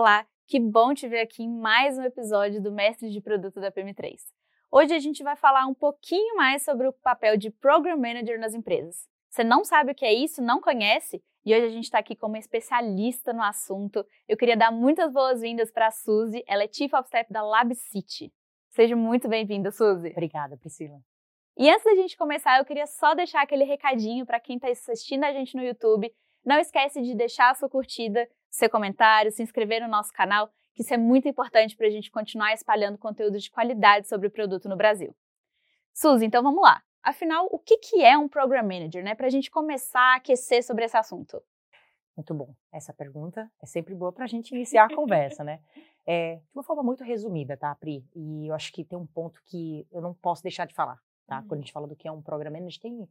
Olá, que bom te ver aqui em mais um episódio do Mestre de Produto da PM3. Hoje a gente vai falar um pouquinho mais sobre o papel de Program Manager nas empresas. Você não sabe o que é isso, não conhece? E hoje a gente está aqui como especialista no assunto. Eu queria dar muitas boas-vindas para a Suzy, ela é Chief of Staff da Lab City. Seja muito bem-vinda, Suzy. Obrigada, Priscila. E antes da gente começar, eu queria só deixar aquele recadinho para quem está assistindo a gente no YouTube. Não esquece de deixar a sua curtida, seu comentário, se inscrever no nosso canal, que isso é muito importante para a gente continuar espalhando conteúdo de qualidade sobre o produto no Brasil. Suzy, então vamos lá. Afinal, o que, que é um Program Manager, né? Para a gente começar a aquecer sobre esse assunto. Muito bom. Essa pergunta é sempre boa para a gente iniciar a conversa, né? É, de uma forma muito resumida, tá, Pri? E eu acho que tem um ponto que eu não posso deixar de falar, tá? Uhum. Quando a gente fala do que é um Program Manager, tem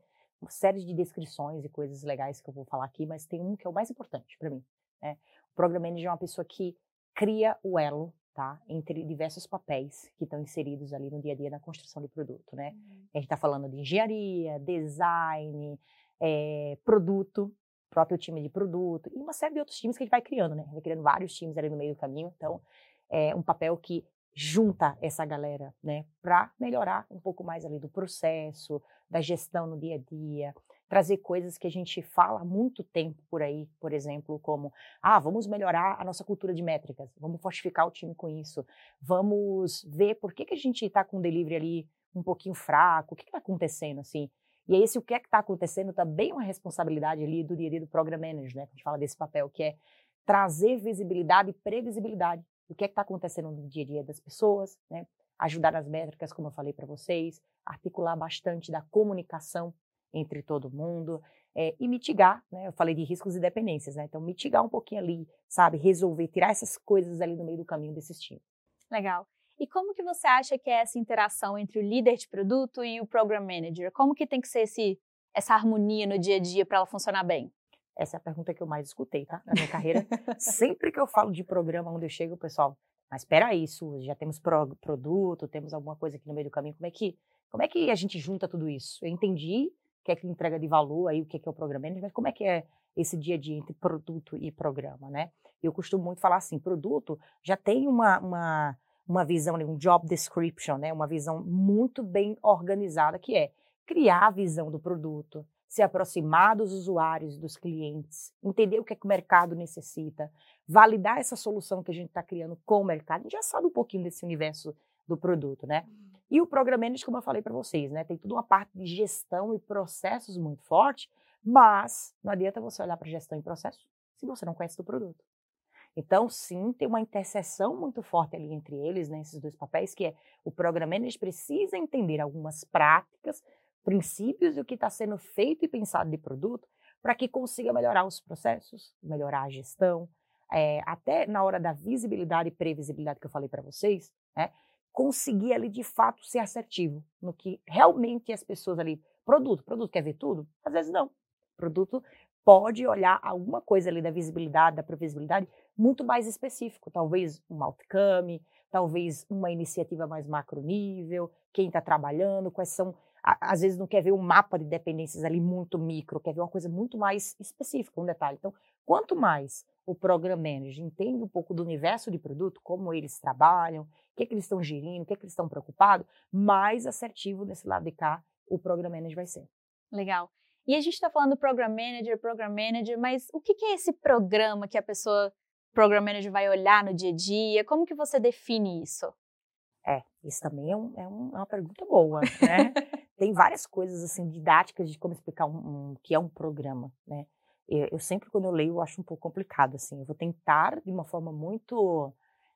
série de descrições e coisas legais que eu vou falar aqui, mas tem um que é o mais importante para mim. Né? O Program Manager é uma pessoa que cria o elo tá? entre diversos papéis que estão inseridos ali no dia a dia na construção de produto. Né? Uhum. A gente está falando de engenharia, design, é, produto, próprio time de produto, e uma série de outros times que a gente vai criando, né? Vai criando vários times ali no meio do caminho. Então, é um papel que junta essa galera, né, para melhorar um pouco mais ali do processo, da gestão no dia a dia, trazer coisas que a gente fala há muito tempo por aí, por exemplo, como, ah, vamos melhorar a nossa cultura de métricas, vamos fortificar o time com isso, vamos ver por que, que a gente está com o delivery ali um pouquinho fraco, o que está acontecendo, assim. E esse o que é que está acontecendo também é uma responsabilidade ali do dia a dia do Program Manager, né, a gente fala desse papel, que é trazer visibilidade e previsibilidade do que é está acontecendo no dia a dia das pessoas, né? ajudar nas métricas, como eu falei para vocês, articular bastante da comunicação entre todo mundo é, e mitigar, né? Eu falei de riscos e dependências, né? Então mitigar um pouquinho ali, sabe, resolver, tirar essas coisas ali no meio do caminho desses times. Legal. E como que você acha que é essa interação entre o líder de produto e o program manager? Como que tem que ser esse, essa harmonia no dia a dia para ela funcionar bem? Essa é a pergunta que eu mais escutei, tá? Na minha carreira. Sempre que eu falo de programa onde eu chego, o pessoal, mas espera isso, já temos pro, produto, temos alguma coisa aqui no meio do caminho, como é que, como é que a gente junta tudo isso? Eu entendi o que é que entrega de valor aí, o que é que é o programa mas como é que é esse dia a dia entre produto e programa, né? Eu costumo muito falar assim, produto já tem uma, uma, uma visão, um job description, né? Uma visão muito bem organizada que é criar a visão do produto, se aproximar dos usuários, dos clientes, entender o que, é que o mercado necessita, validar essa solução que a gente está criando com o mercado. A gente já sabe um pouquinho desse universo do produto, né? Uhum. E o Program Manager, como eu falei para vocês, né? Tem toda uma parte de gestão e processos muito forte, mas não adianta você olhar para gestão e processo se você não conhece do produto. Então, sim, tem uma interseção muito forte ali entre eles, né, esses dois papéis, que é o Program Manager precisa entender algumas práticas princípios e o que está sendo feito e pensado de produto para que consiga melhorar os processos, melhorar a gestão, é, até na hora da visibilidade e previsibilidade que eu falei para vocês, né, conseguir ali de fato ser assertivo no que realmente as pessoas ali, produto, produto quer ver tudo? Às vezes não. Produto pode olhar alguma coisa ali da visibilidade, da previsibilidade muito mais específico, talvez um outcome, talvez uma iniciativa mais macro nível, quem está trabalhando, quais são às vezes não quer ver um mapa de dependências ali muito micro, quer ver uma coisa muito mais específica, um detalhe. Então, quanto mais o Program Manager entende um pouco do universo de produto, como eles trabalham, o que, é que eles estão gerindo, o que, é que eles estão preocupados, mais assertivo nesse lado de cá o Program Manager vai ser. Legal. E a gente está falando Program Manager, Program Manager, mas o que, que é esse programa que a pessoa, Program Manager, vai olhar no dia a dia? Como que você define isso? É, isso também é, um, é, um, é uma pergunta boa, né? Tem várias coisas, assim, didáticas de como explicar um, um que é um programa, né? Eu, eu, sempre, quando eu leio, eu acho um pouco complicado, assim. Eu vou tentar, de uma forma muito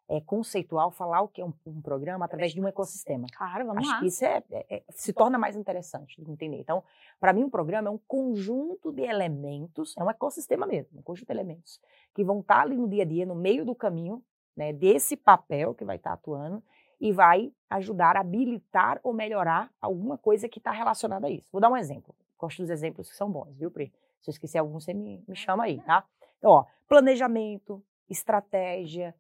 é, conceitual, falar o que é um, um, programa através de um ecossistema. Claro, vamos acho lá. Que isso é, é, é, se torna mais interessante de entender. Então, para mim, um programa é um conjunto de elementos, é um ecossistema mesmo, um conjunto de elementos que vão estar ali no dia a dia, no meio do caminho, né, desse papel que vai estar atuando, e vai ajudar a habilitar ou melhorar alguma coisa que está relacionada a isso. Vou dar um exemplo. Gosto dos exemplos que são bons, viu, Pri? Se eu esquecer algum, você me, me chama aí, tá? Então, ó, planejamento, estratégia,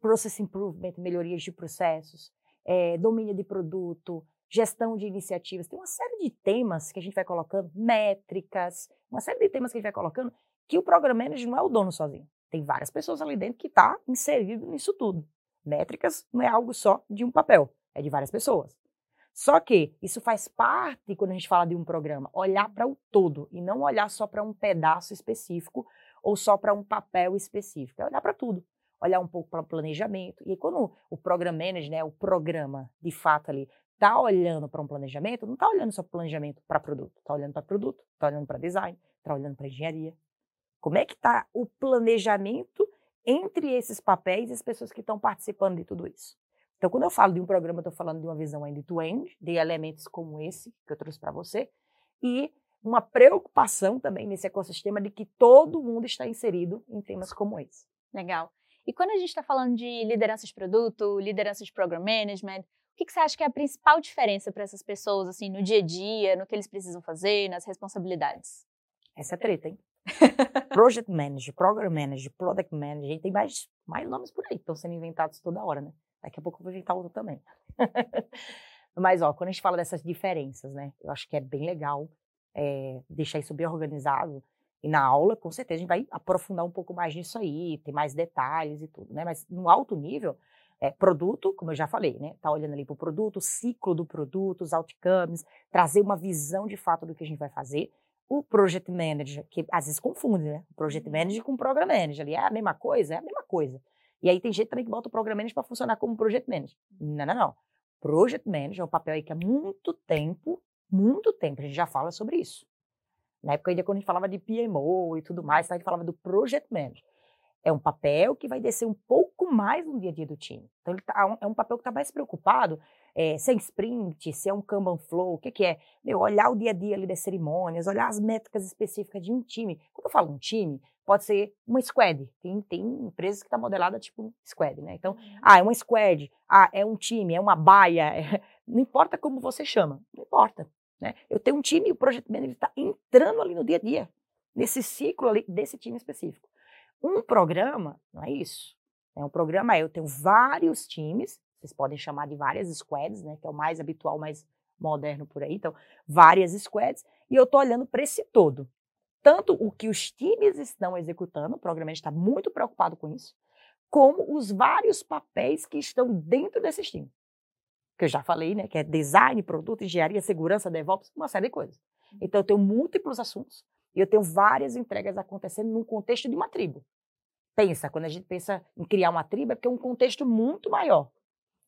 process improvement, melhorias de processos, é, domínio de produto, gestão de iniciativas. Tem uma série de temas que a gente vai colocando, métricas, uma série de temas que a gente vai colocando, que o Program Manager não é o dono sozinho. tem várias pessoas ali dentro que está inserido nisso tudo. Métricas não é algo só de um papel, é de várias pessoas. Só que isso faz parte, quando a gente fala de um programa, olhar para o todo e não olhar só para um pedaço específico ou só para um papel específico. É olhar para tudo. Olhar um pouco para o planejamento. E quando o program manager, né, o programa, de fato ali, está olhando para um planejamento, não está olhando só para planejamento para produto. Está olhando para produto, está olhando para design, está olhando para engenharia. Como é que está o planejamento entre esses papéis e as pessoas que estão participando de tudo isso? Então, quando eu falo de um programa, eu estou falando de uma visão end-to-end, de elementos como esse que eu trouxe para você, e uma preocupação também nesse ecossistema de que todo mundo está inserido em temas como esse. Legal. E quando a gente está falando de liderança de produto, liderança de program management, o que, que você acha que é a principal diferença para essas pessoas, assim, no dia a dia, no que eles precisam fazer, nas responsabilidades? Essa é treta, hein? Project Manager, Program Manager, Product Manager, tem mais, mais nomes por aí estão sendo inventados toda hora, né? Daqui a pouco eu vou inventar outro também. Mas, ó, quando a gente fala dessas diferenças, né, eu acho que é bem legal é, deixar isso bem organizado. E na aula, com certeza, a gente vai aprofundar um pouco mais nisso aí, ter mais detalhes e tudo, né? Mas no alto nível, é, produto, como eu já falei, né? Tá olhando ali para o produto, ciclo do produto, os outcomes, trazer uma visão de fato do que a gente vai fazer. O project manager, que às vezes confunde, né? O project uhum. manager com o program manager. Ali é a mesma coisa? É a mesma coisa. E aí tem gente também que bota o Program Manager para funcionar como Project Manager. Não, não, não. Project Manager é um papel aí que há muito tempo, muito tempo, a gente já fala sobre isso. Na época ainda quando a gente falava de PMO e tudo mais, a gente falava do Project Manager. É um papel que vai descer um pouco mais no dia a dia do time. Então, ele tá, é um papel que está mais preocupado é, se é sprint, se é um Kanban flow, o que, que é? Meu, olhar o dia a dia ali das cerimônias, olhar as métricas específicas de um time. Quando eu falo um time, pode ser uma squad. Tem, tem empresas que estão tá modelada tipo squad, né? Então, uhum. ah, é uma squad, ah, é um time, é uma baia, é... não importa como você chama, não importa. Né? Eu tenho um time e o Project Manager está entrando ali no dia a dia, nesse ciclo ali desse time específico. Um programa, não é isso. É um programa, eu tenho vários times, vocês podem chamar de várias squads, né? Que é o mais habitual, mais moderno por aí. Então, várias squads, e eu estou olhando para esse todo tanto o que os times estão executando, o programa está muito preocupado com isso, como os vários papéis que estão dentro desses times. Que eu já falei, né? Que é design, produto, engenharia, segurança, DevOps, uma série de coisas. Então, eu tenho múltiplos assuntos e eu tenho várias entregas acontecendo num contexto de uma tribo. Pensa, quando a gente pensa em criar uma tribo, é porque é um contexto muito maior.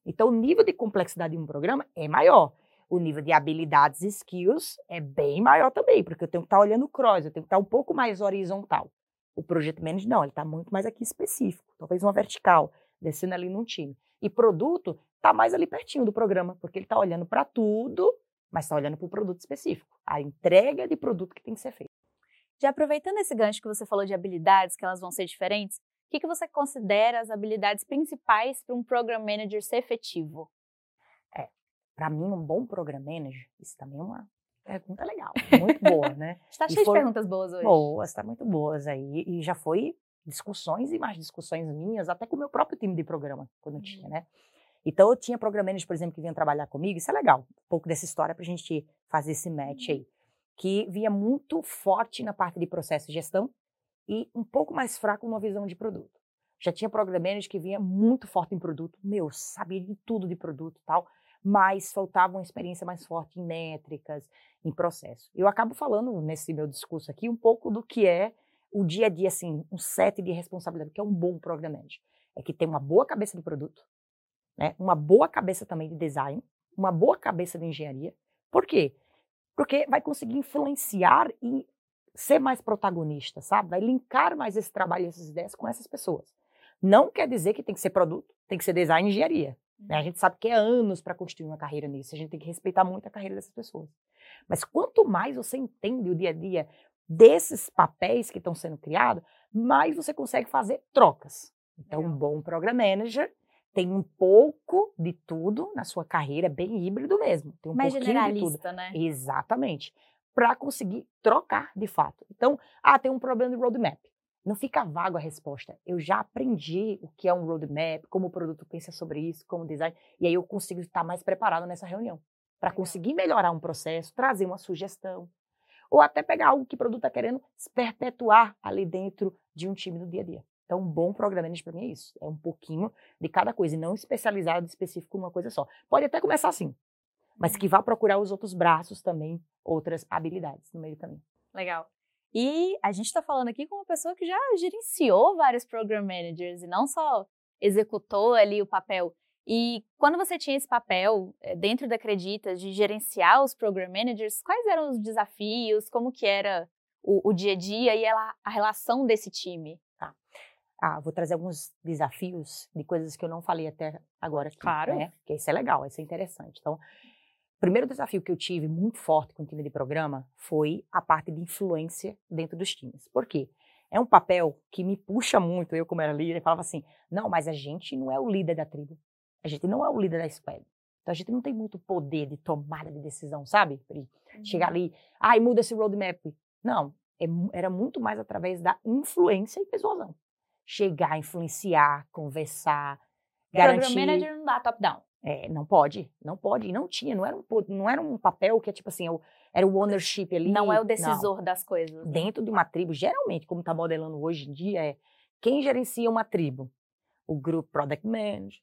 Então, o nível de complexidade de um programa é maior o nível de habilidades e skills é bem maior também, porque eu tenho que estar tá olhando o cross, eu tenho que estar tá um pouco mais horizontal. O Project Manager não, ele está muito mais aqui específico, talvez uma vertical, descendo ali num time. E produto está mais ali pertinho do programa, porque ele está olhando para tudo, mas está olhando para o produto específico, a entrega de produto que tem que ser feita. Já aproveitando esse gancho que você falou de habilidades, que elas vão ser diferentes, o que, que você considera as habilidades principais para um Program Manager ser efetivo? Para mim, um bom program manager, isso também é uma pergunta legal, muito boa, né? Está cheio de perguntas boas hoje. Boas, está muito boas aí. E já foi discussões e mais discussões minhas, até com o meu próprio time de programa, quando eu tinha, uhum. né? Então, eu tinha programadores, por exemplo, que vinham trabalhar comigo, isso é legal, um pouco dessa história para a gente fazer esse match aí, que vinha muito forte na parte de processo de gestão e um pouco mais fraco na visão de produto. Já tinha programadores que vinha muito forte em produto, meu, sabia de tudo de produto e tal, mas faltava uma experiência mais forte em métricas, em processo. Eu acabo falando nesse meu discurso aqui um pouco do que é o dia a dia, assim, um set de responsabilidade, que é um bom program manager. É que tem uma boa cabeça de produto, né? uma boa cabeça também de design, uma boa cabeça de engenharia. Por quê? Porque vai conseguir influenciar e ser mais protagonista, sabe? Vai linkar mais esse trabalho e essas ideias com essas pessoas. Não quer dizer que tem que ser produto, tem que ser design e engenharia. Né? A gente sabe que é anos para construir uma carreira nisso. A gente tem que respeitar muito a carreira dessas pessoas. Mas quanto mais você entende o dia a dia desses papéis que estão sendo criados, mais você consegue fazer trocas. Então, um bom program manager tem um pouco de tudo na sua carreira, bem híbrido mesmo. Tem um Mais pouquinho generalista, de tudo. né? Exatamente. Para conseguir trocar de fato. Então, ah, tem um problema de roadmap. Não fica vago a resposta. Eu já aprendi o que é um roadmap, como o produto pensa sobre isso, como design, e aí eu consigo estar mais preparado nessa reunião para conseguir melhorar um processo, trazer uma sugestão, ou até pegar algo que o produto está querendo perpetuar ali dentro de um time no dia a dia. Então, um bom program manager para mim é isso. É um pouquinho de cada coisa e não especializado específico em uma coisa só. Pode até começar assim, mas que vá procurar os outros braços também, outras habilidades no meio do caminho. Legal. E a gente está falando aqui com uma pessoa que já gerenciou vários program managers e não só executou ali o papel. E quando você tinha esse papel eh, dentro da Acredita de gerenciar os program managers, quais eram os desafios? Como que era o, o dia a dia e ela, a relação desse time? Tá. Ah, vou trazer alguns desafios de coisas que eu não falei até agora aqui. Claro. Né? Porque isso é legal, isso é interessante. Então, o primeiro desafio que eu tive muito forte com o time de programa foi a parte de influência dentro dos times. Por quê? É um papel que me puxa muito, eu como era líder, falava assim, não, mas a gente não é o líder da tribo, a gente não é o líder da squad. Então a gente não tem muito poder de tomada de decisão, sabe? Uhum. Chegar ali, ai, muda esse roadmap. Não, é, era muito mais através da influência e persuasão. Chegar, influenciar, conversar, garantir... Program manager não dá top-down. É, não pode, não pode, não tinha, não era um, não era um papel que é tipo assim, era o ownership ali. Não é o decisor não. das coisas. Né? Dentro de uma tribo, geralmente, como está modelando hoje em dia, é quem gerencia uma tribo? O grupo Product Manager,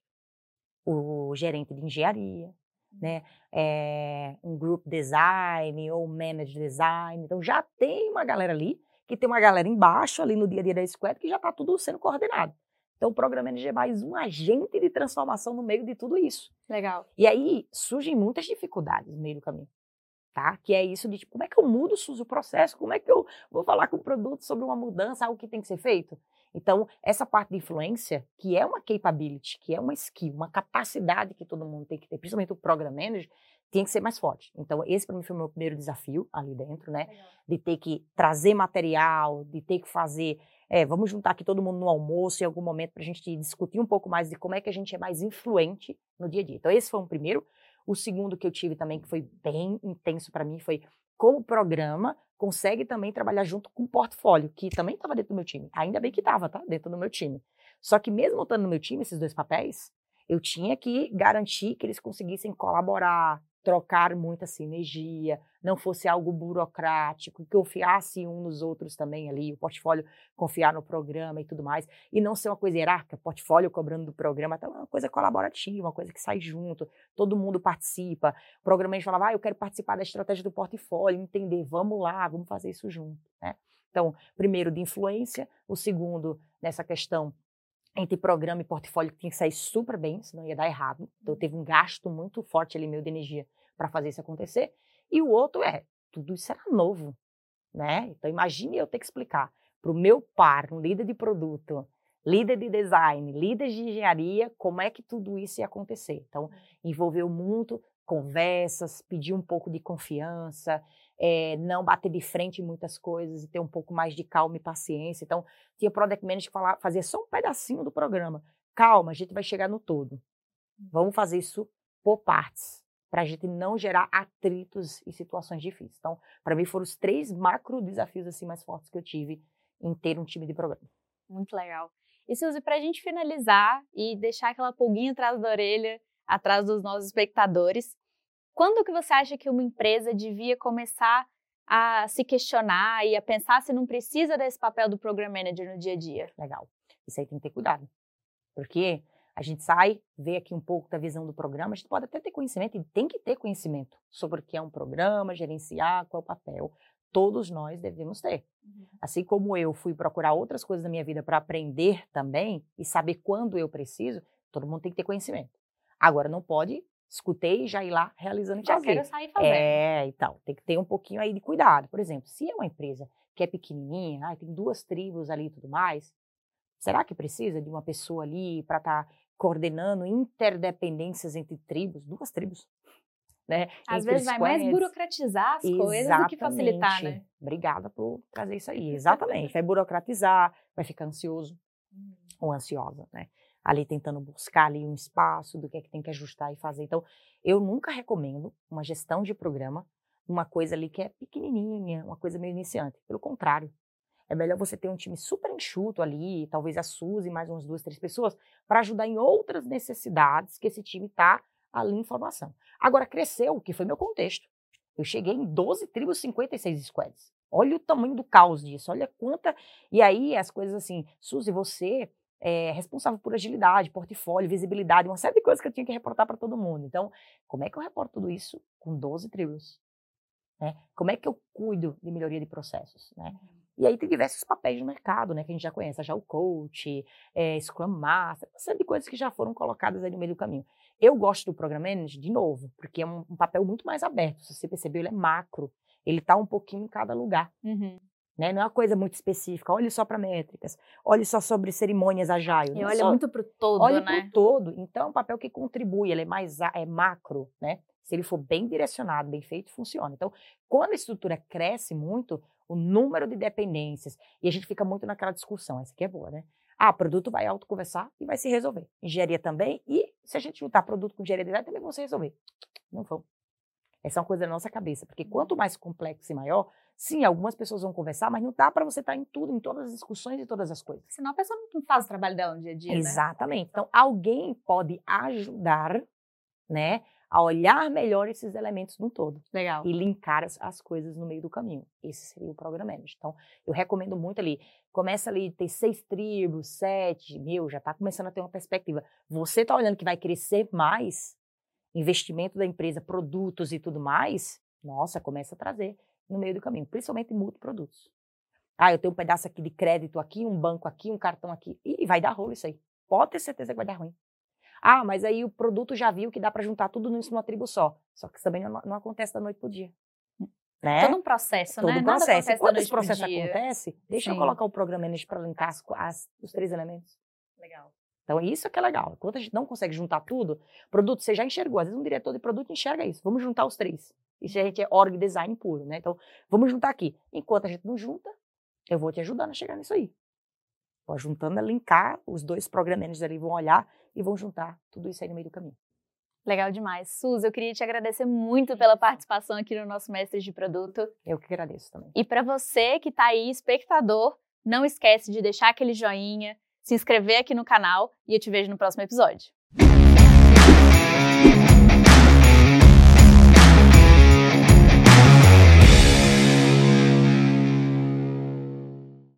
o gerente de engenharia, né? É, um grupo design ou manager design. Então já tem uma galera ali, que tem uma galera embaixo ali no dia a dia da squad que já está tudo sendo coordenado. Então, o Programa Manager é mais um agente de transformação no meio de tudo isso. Legal. E aí surgem muitas dificuldades no meio do caminho. Tá? Que é isso de tipo, como é que eu mudo o processo? Como é que eu vou falar com o produto sobre uma mudança, algo que tem que ser feito? Então, essa parte de influência, que é uma capability, que é uma skill, uma capacidade que todo mundo tem que ter, principalmente o Program Manager, tem que ser mais forte. Então, esse para mim foi o meu primeiro desafio ali dentro, né? Legal. De ter que trazer material, de ter que fazer é, vamos juntar aqui todo mundo no almoço em algum momento para a gente discutir um pouco mais de como é que a gente é mais influente no dia a dia. Então, esse foi um primeiro. O segundo que eu tive também, que foi bem intenso para mim, foi como o programa consegue também trabalhar junto com o portfólio, que também estava dentro do meu time. Ainda bem que estava, tá? Dentro do meu time. Só que mesmo estando no meu time, esses dois papéis, eu tinha que garantir que eles conseguissem colaborar, trocar muita sinergia, não fosse algo burocrático, que confiasse um nos outros também ali, o portfólio confiar no programa e tudo mais, e não ser uma coisa hierárquica, portfólio cobrando do programa, então é uma coisa colaborativa, uma coisa que sai junto, todo mundo participa. O programa a gente falava, ah, eu quero participar da estratégia do portfólio, entender, vamos lá, vamos fazer isso junto, né? Então, primeiro de influência, o segundo nessa questão entre programa e portfólio que tinha que sair super bem, senão ia dar errado. Então, teve um gasto muito forte ali meu de energia para fazer isso acontecer. E o outro é, tudo isso era novo, né? Então, imagine eu ter que explicar para o meu par, um líder de produto, líder de design, líder de engenharia, como é que tudo isso ia acontecer. Então, envolveu muito conversas, pedir um pouco de confiança, é, não bater de frente em muitas coisas e ter um pouco mais de calma e paciência. Então, tinha Product Manager que falava, fazia só um pedacinho do programa. Calma, a gente vai chegar no todo. Vamos fazer isso por partes, para a gente não gerar atritos e situações difíceis. Então, para mim, foram os três macro desafios assim mais fortes que eu tive em ter um time de programa. Muito legal. E Suzy, para a gente finalizar e deixar aquela pulguinha atrás da orelha, atrás dos nossos espectadores, quando que você acha que uma empresa devia começar a se questionar e a pensar se não precisa desse papel do Program Manager no dia a dia? Legal. Isso aí tem que ter cuidado. Porque a gente sai, vê aqui um pouco da visão do programa, a gente pode até ter conhecimento e tem que ter conhecimento sobre o que é um programa, gerenciar, qual é o papel. Todos nós devemos ter. Uhum. Assim como eu fui procurar outras coisas na minha vida para aprender também e saber quando eu preciso, todo mundo tem que ter conhecimento. Agora, não pode escutei e já ir lá realizando e já fazer. quero sair fazendo. É, então, tem que ter um pouquinho aí de cuidado. Por exemplo, se é uma empresa que é pequenininha, ah, tem duas tribos ali e tudo mais, será que precisa de uma pessoa ali para estar tá coordenando interdependências entre tribos, duas tribos? Né? Às vezes vai mais burocratizar as Exatamente. coisas do que facilitar, né? Obrigada por trazer isso aí. Exatamente. Vai burocratizar, vai ficar ansioso hum. ou ansiosa, né? Ali tentando buscar ali um espaço do que é que tem que ajustar e fazer. Então, eu nunca recomendo uma gestão de programa uma coisa ali que é pequenininha, uma coisa meio iniciante. Pelo contrário, é melhor você ter um time super enxuto ali, talvez a Suzy mais umas duas, três pessoas, para ajudar em outras necessidades que esse time está ali em formação. Agora, cresceu, que foi meu contexto. Eu cheguei em 12 tribos, 56 squads. Olha o tamanho do caos disso, olha quanta. E aí as coisas assim, Suzy, você é responsável por agilidade, portfólio, visibilidade, uma série de coisas que eu tinha que reportar para todo mundo. Então, como é que eu reporto tudo isso com 12 tribos? Né? Como é que eu cuido de melhoria de processos? Né? E aí tem diversos papéis no mercado, né, que a gente já conhece, já o coach, é, Scrum Master, uma série de coisas que já foram colocadas aí no meio do caminho. Eu gosto do Program Manager, de novo, porque é um, um papel muito mais aberto. Se você percebeu, ele é macro. Ele está um pouquinho em cada lugar. Uhum. Né? Não é uma coisa muito específica. Olhe só para métricas. Olhe só sobre cerimônias agile. E olha só... muito para o todo, olhe né? para o todo. Então, é um papel que contribui. Ele é mais é macro, né? Se ele for bem direcionado, bem feito, funciona. Então, quando a estrutura cresce muito, o número de dependências, e a gente fica muito naquela discussão, essa aqui é boa, né? Ah, produto vai autoconversar e vai se resolver. Engenharia também, e se a gente juntar produto com engenharia design, também vão se resolver. Não vão. Essa é uma coisa da nossa cabeça, porque quanto mais complexo e maior, sim, algumas pessoas vão conversar, mas não dá para você estar em tudo, em todas as discussões e todas as coisas. Senão a pessoa não faz o trabalho dela no dia a dia, Exatamente. Né? Então, alguém pode ajudar, né, a olhar melhor esses elementos no todo. Legal. E linkar as, as, coisas no meio do caminho. Esse seria o Program Manager. Então, eu recomendo muito ali. Começa ali, ter seis tribos, sete, meu, já está começando a ter uma perspectiva. Você está olhando que vai crescer mais, investimento da empresa, produtos e tudo mais, nossa, começa a trazer no meio do caminho, principalmente multiprodutos. Ah, eu tenho um pedaço aqui de crédito aqui, um banco aqui, um cartão aqui, e vai dar rolo isso aí. Pode ter certeza que vai dar ruim. Ah, mas aí o produto já viu que dá para juntar tudo nisso numa tribo só. Só que isso também não, não acontece da noite pro dia. Né? Todo um processo, Todo né? um processo. Nada Quando esse processo acontece, deixa Sim. eu colocar o programa manager para linkar as, as, os três elementos. Legal. Então, isso é que é legal. Enquanto a gente não consegue juntar tudo, produto, você já enxergou. Às vezes, um diretor de produto enxerga isso. Vamos juntar os três. Isso a gente é org design puro, né? Então, vamos juntar aqui. Enquanto a gente não junta, eu vou te ajudando a chegar nisso aí. Vou juntando a linkar, os dois programas ali vão olhar e vão juntar tudo isso aí no meio do caminho. Legal demais. Suzy, eu queria te agradecer muito pela participação aqui no nosso Mestre de Produto. Eu que agradeço também. E para você que está aí, espectador, não esquece de deixar aquele joinha, se inscrever aqui no canal e eu te vejo no próximo episódio.